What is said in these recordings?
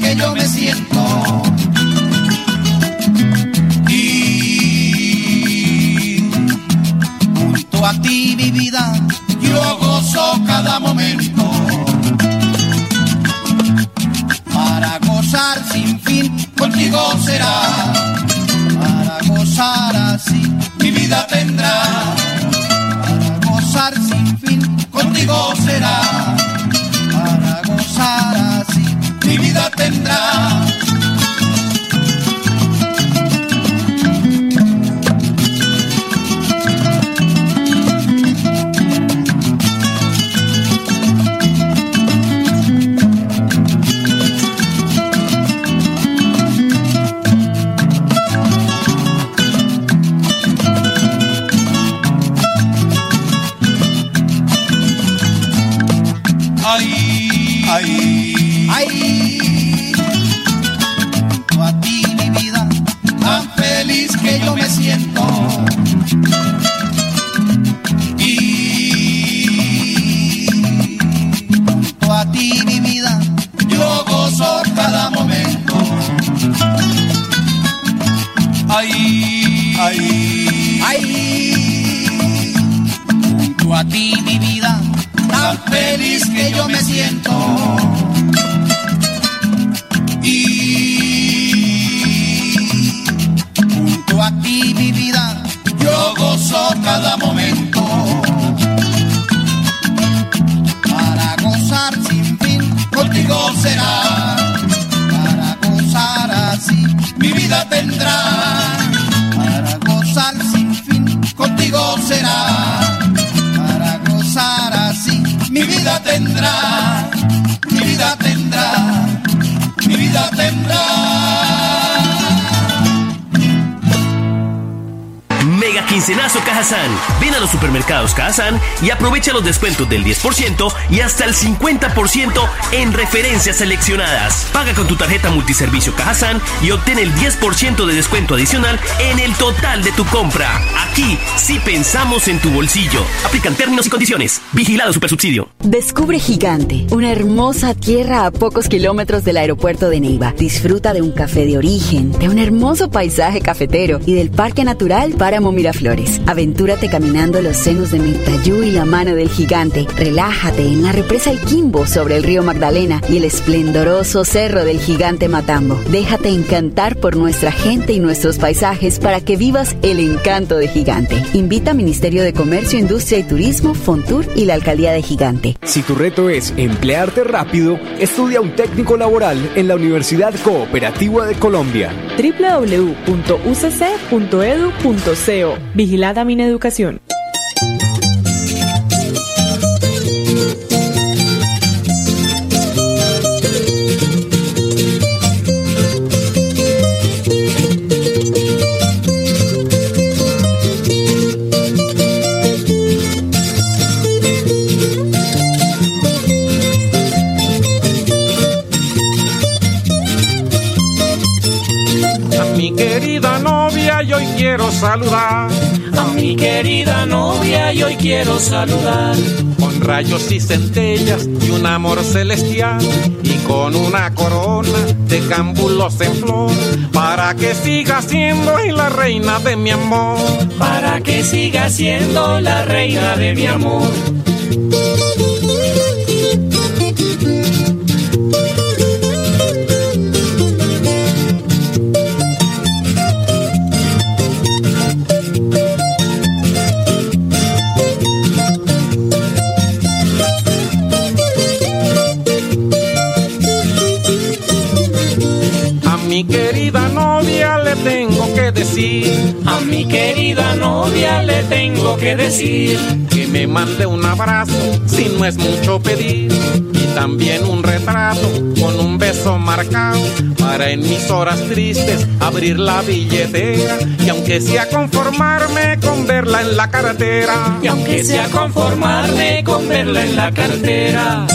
que yo me siento. Y junto a ti, mi vida, yo gozo cada momento. Para gozar sin fin, contigo será. que yo me siento. Aprovecha los descuentos del 10% y hasta el 50% en referencias seleccionadas. Paga con tu tarjeta multiservicio Cajasan y obtén el 10% de descuento adicional en el total de tu compra. Aquí sí pensamos en tu bolsillo. Aplican términos y condiciones. Vigilado Supersubsidio. Descubre Gigante, una hermosa tierra a pocos kilómetros del aeropuerto de Neiva. Disfruta de un café de origen, de un hermoso paisaje cafetero y del Parque Natural Páramo Miraflores. Aventúrate caminando los senos de Mirtayú y la mano del gigante. Relájate en la represa El Quimbo sobre el río Magdalena y el esplendoroso cerro del gigante Matambo. Déjate encantar por nuestra gente y nuestros paisajes para que vivas el encanto de Gigante. Invita Ministerio de Comercio, Industria y Turismo, Fontur y la Alcaldía de Gigante. Si tu reto es emplearte rápido, estudia un técnico laboral en la Universidad Cooperativa de Colombia. www.ucc.edu.co Vigilada mi educación, mi querida novia, yo quiero saludar a mi querida novia y hoy quiero saludar. Con rayos y centellas y un amor celestial y con una corona de cámbulos en flor para que siga siendo la reina de mi amor. Para que siga siendo la reina de mi amor que decir que me mande un abrazo si no es mucho pedir. Y también un retrato con un beso marcado para en mis horas tristes abrir la billetera. Y aunque sea conformarme con verla en la cartera. Y aunque sea conformarme con verla en la cartera.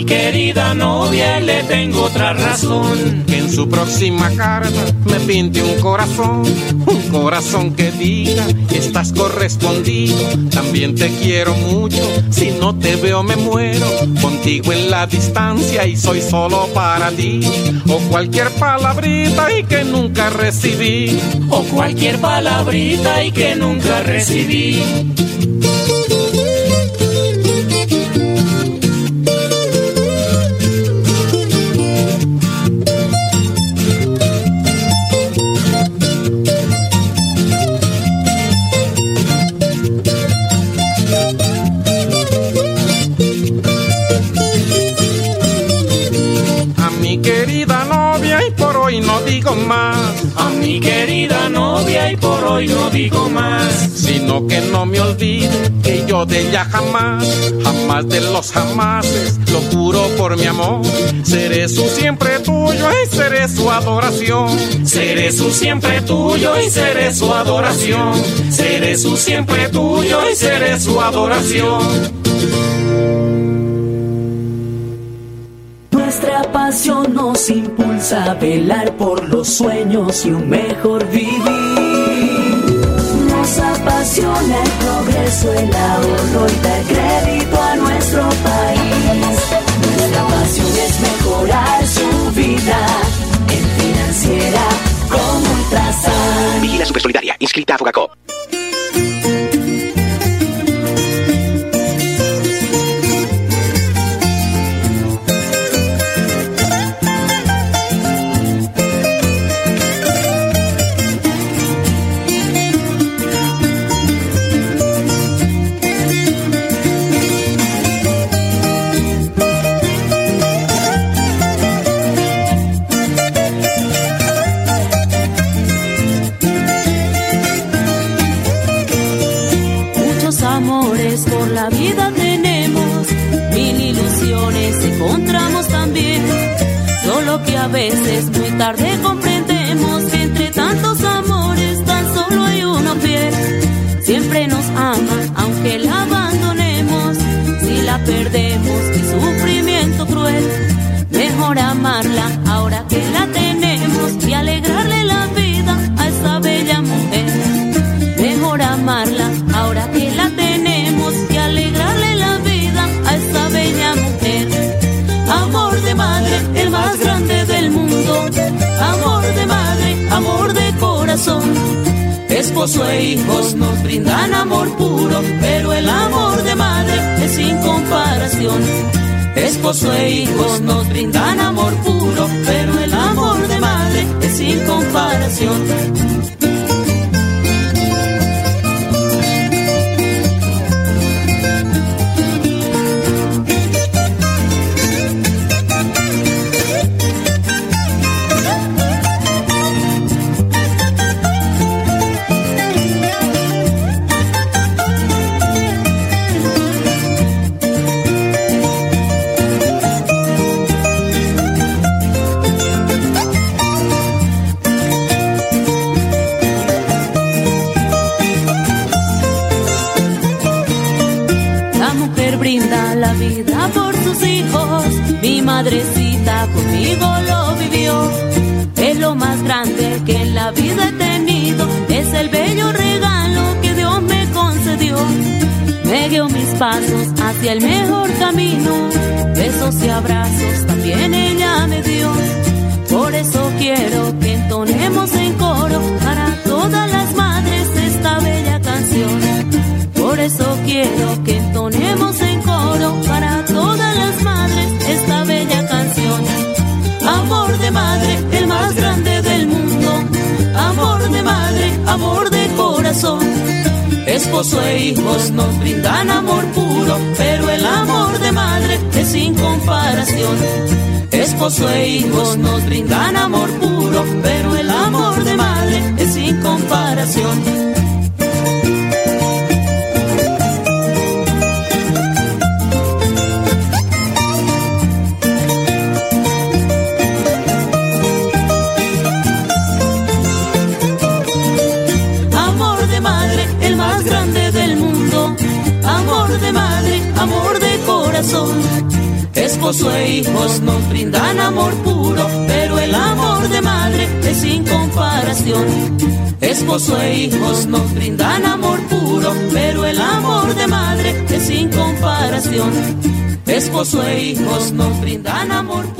Mi querida novia le tengo otra razón. Que en su próxima carta me pinte un corazón. Un corazón que diga, estás correspondido. También te quiero mucho. Si no te veo me muero. Contigo en la distancia y soy solo para ti. O cualquier palabrita y que nunca recibí. O cualquier palabrita y que nunca recibí. Por hoy no digo más. Sino que no me olvide que yo de ella jamás, jamás de los jamases, lo juro por mi amor. Seré su siempre tuyo y seré su adoración. Seré su siempre tuyo y seré su adoración. Seré su siempre tuyo y seré su adoración. Nuestra pasión nos impulsa a velar por los sueños y un mejor vivir. El progreso, el ahorro y dar crédito a nuestro país. Nuestra pasión es mejorar su vida en financiera como Ultrasan. Vigila Supersolidaria, inscrita a Fogacop. Tarde comprendemos Esposo e hijos nos brindan amor puro, pero el amor de madre es sin comparación. Esposo e hijos nos brindan amor puro, pero el amor de madre es sin comparación. La vida por sus hijos. Mi madrecita conmigo lo vivió. Es lo más grande que en la vida he tenido. Es el bello regalo que Dios me concedió. Me dio mis pasos hacia el mejor camino. Besos y abrazos también ella me dio. Por eso quiero que entonemos en coro para todas las madres esta bella canción. Por eso quiero que Amor de madre, el más grande del mundo. Amor de madre, amor de corazón. Esposo e hijos nos brindan amor puro, pero el amor de madre es sin comparación. Esposo e hijos nos brindan amor puro, pero Esposo e hijos nos brindan amor puro, pero el amor de madre es sin comparación. Esposo e hijos nos brindan amor puro,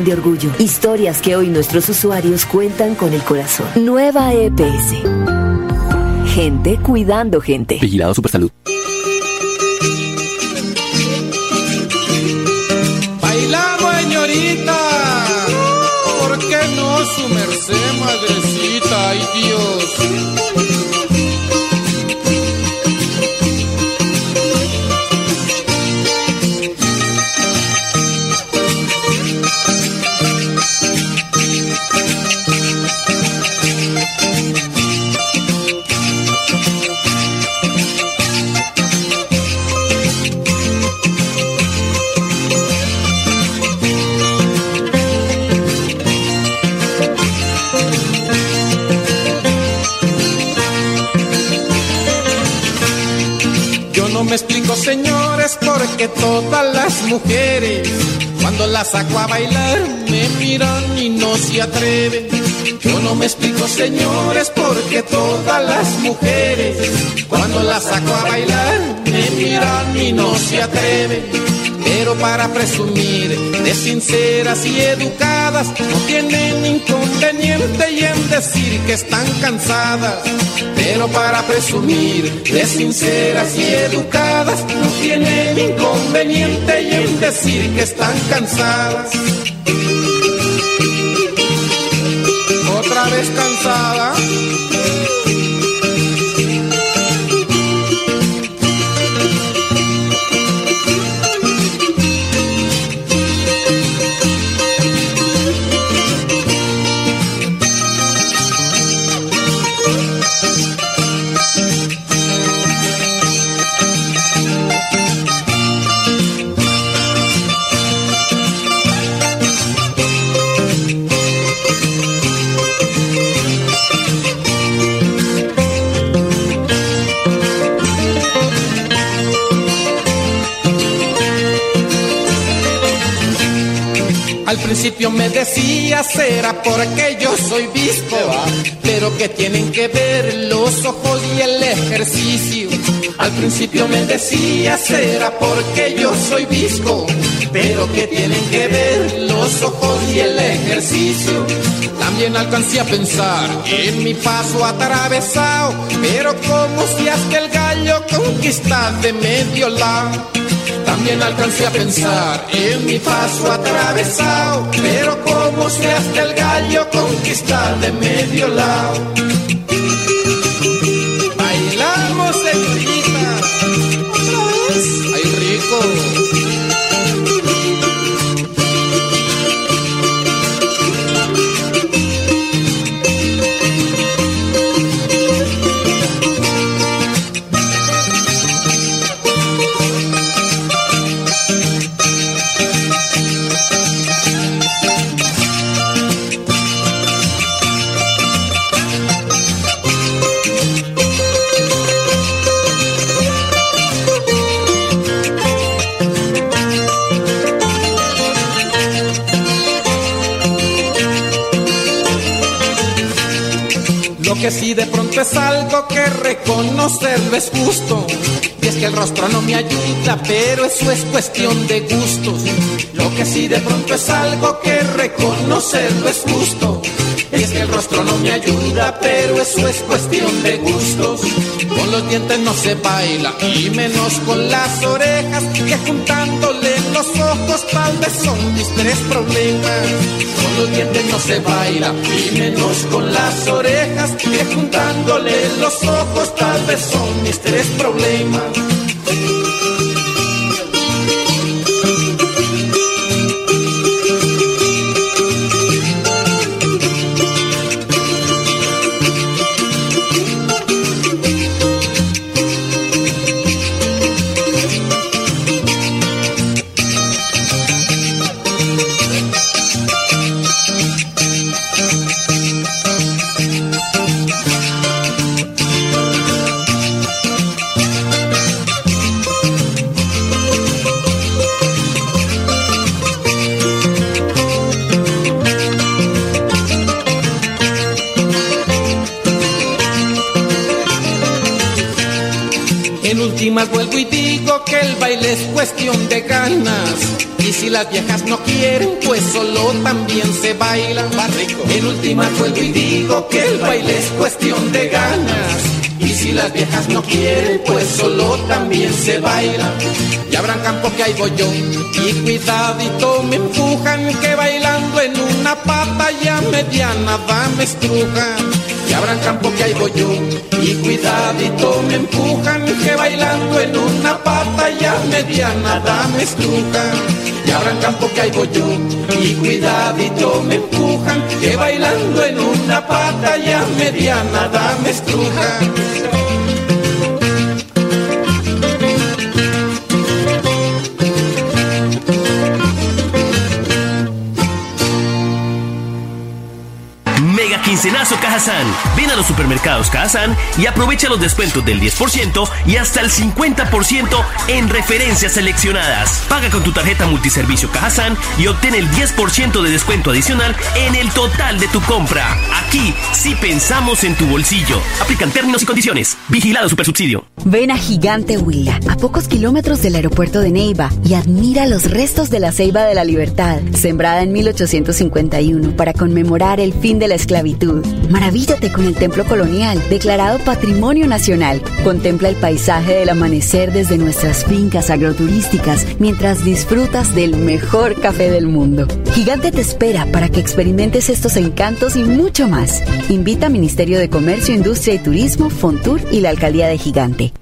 de orgullo. Historias que hoy nuestros usuarios cuentan con el corazón. Nueva EPS. Gente cuidando gente. Vigilado Supersalud. Baila, señorita. ¿Por qué no su merced, madrecita? Ay, Dios. Señores, porque todas las mujeres, cuando las saco a bailar, me miran y no se atreven. Yo no me explico, señores, porque todas las mujeres, cuando las saco a bailar, me miran y no se atreven. Pero para presumir de sinceras y educadas, no tienen inconveniente y en decir que están cansadas. Pero para presumir de sinceras y educadas, no tienen inconveniente y en decir que están cansadas. Otra vez cansada. Principio me decía será porque yo soy visco, pero que tienen que ver los ojos y el ejercicio. Al principio me decía será porque yo soy visco, pero que tienen que ver los ojos y el ejercicio. También alcancé a pensar en mi paso atravesado, pero como si hasta el gallo conquista de medio lado. También alcancé a pensar en mi paso atravesado, pero como si hasta el gallo conquista de medio lado. Sí de pronto es algo que reconocerlo es justo. Y es que el rostro no me ayuda, pero eso es cuestión de gustos. Lo que sí de pronto es algo que reconocerlo es justo. Y es que el rostro no me ayuda, pero eso es cuestión de gustos. Con los dientes no se baila, y menos con las orejas, que juntándole los ojos tal vez son mis tres problemas. Con los dientes no se baila, y menos con las orejas, que juntándole los ojos tal vez son mis tres problemas. En últimas vuelvo y digo que el baile es cuestión de ganas. Y si las viejas no quieren, pues solo también se baila. Y habrán campo que ahí voy yo. Y cuidadito me empujan que bailando en una pata ya mediana va me estrujan. Y habrán campo que ahí voy yo. Y cuidadito me empujan que bailando en una pata ya mediana da me estrujan. Y habrán campo que ahí voy. Y cuidadito me empujan que bailando en una pata ya mediana da me estrujan. Quincenazo Cajazán. Ven a los supermercados Cajazán y aprovecha los descuentos del 10% y hasta el 50% en referencias seleccionadas. Paga con tu tarjeta multiservicio Cajazán y obtén el 10% de descuento adicional en el total de tu compra. Aquí sí pensamos en tu bolsillo. Aplican términos y condiciones. Vigilado Supersubsidio. Ven a Gigante Huila, a pocos kilómetros del aeropuerto de Neiva, y admira los restos de la Ceiba de la Libertad, sembrada en 1851 para conmemorar el fin de la esclavitud. Maravíllate con el templo colonial, declarado Patrimonio Nacional. Contempla el paisaje del amanecer desde nuestras fincas agroturísticas mientras disfrutas del mejor café del mundo. Gigante te espera para que experimentes estos encantos y mucho más. Invita a Ministerio de Comercio, Industria y Turismo, Fontur y la Alcaldía de Gigante.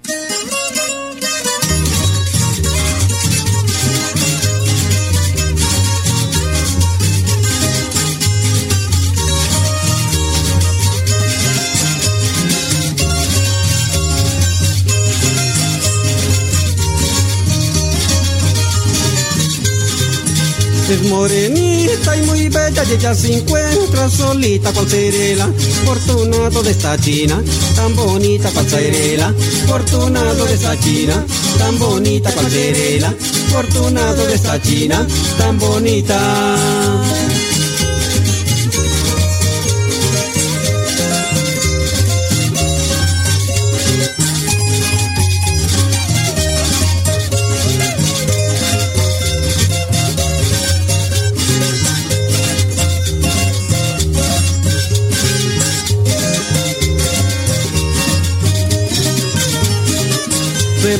Morenita y muy bella y ella se encuentra solita cual cerela. Fortunado de esta china, tan bonita cual cerela. Fortunado de esta china, tan bonita cual cerela. Fortunado de esta china, tan bonita.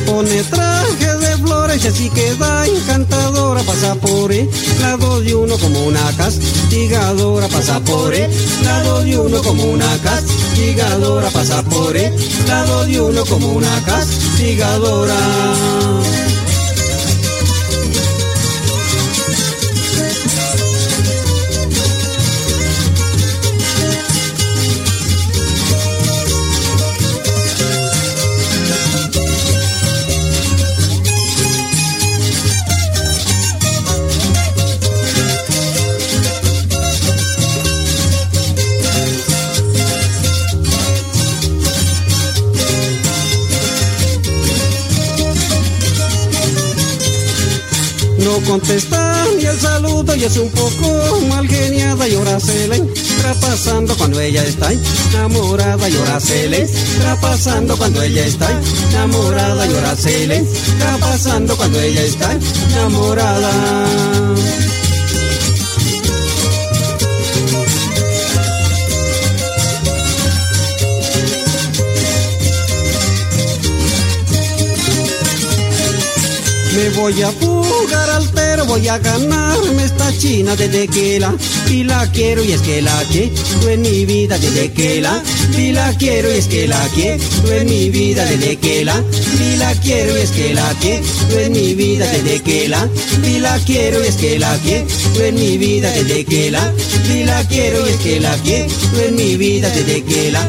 Pone traje de flores y así queda encantadora, pasa por el lado de uno como una castigadora, pasa por el lado de uno como una castigadora, pasa por el lado de uno como una castigadora. Contesta ni el saludo y es un poco mal geniada y ahora se cuando ella está enamorada y ahora se cuando ella está enamorada y ahora se cuando ella está enamorada. Me voy a jugar al pero voy a ganarme esta china de tequila. Y la quiero y es que la quiero en mi vida de tequila. Y la quiero y es que la quiero en mi vida de tequila. Y la quiero y es que la quiero en mi vida de tequila. Y la quiero y es que la quiero en mi vida de tequila. Y la quiero y es que la quiero en mi vida de tequila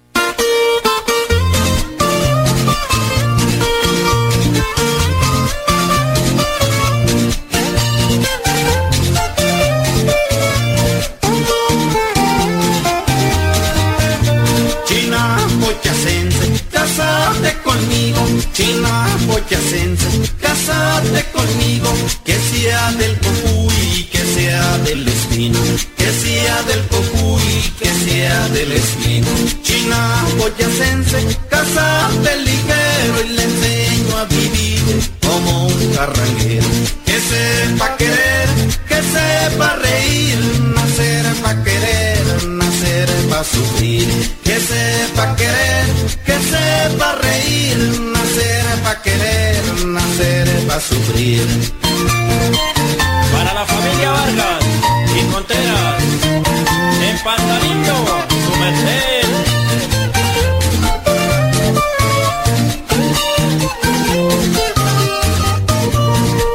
Pantanillo, su merced.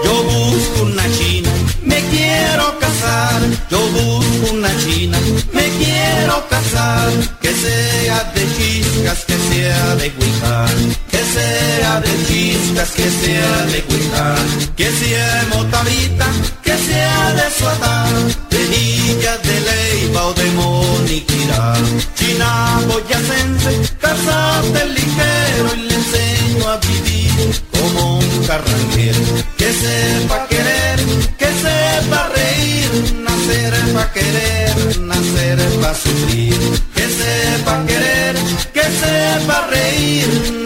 Yo busco una china, me quiero casar. Yo busco una china, me quiero casar. Que sea de chiscas, que sea de. Que sea de chiscas, que sea de Huiján. Que sea de Motavita, que sea de Suatá. De Villa de Leiva o de Moniquirá. China boyacense, casate ligero y le enseño a vivir como un carranguero. Que sepa querer, que sepa reír, nacer pa' querer, nacer pa' sufrir. Que sepa querer, que sepa reír,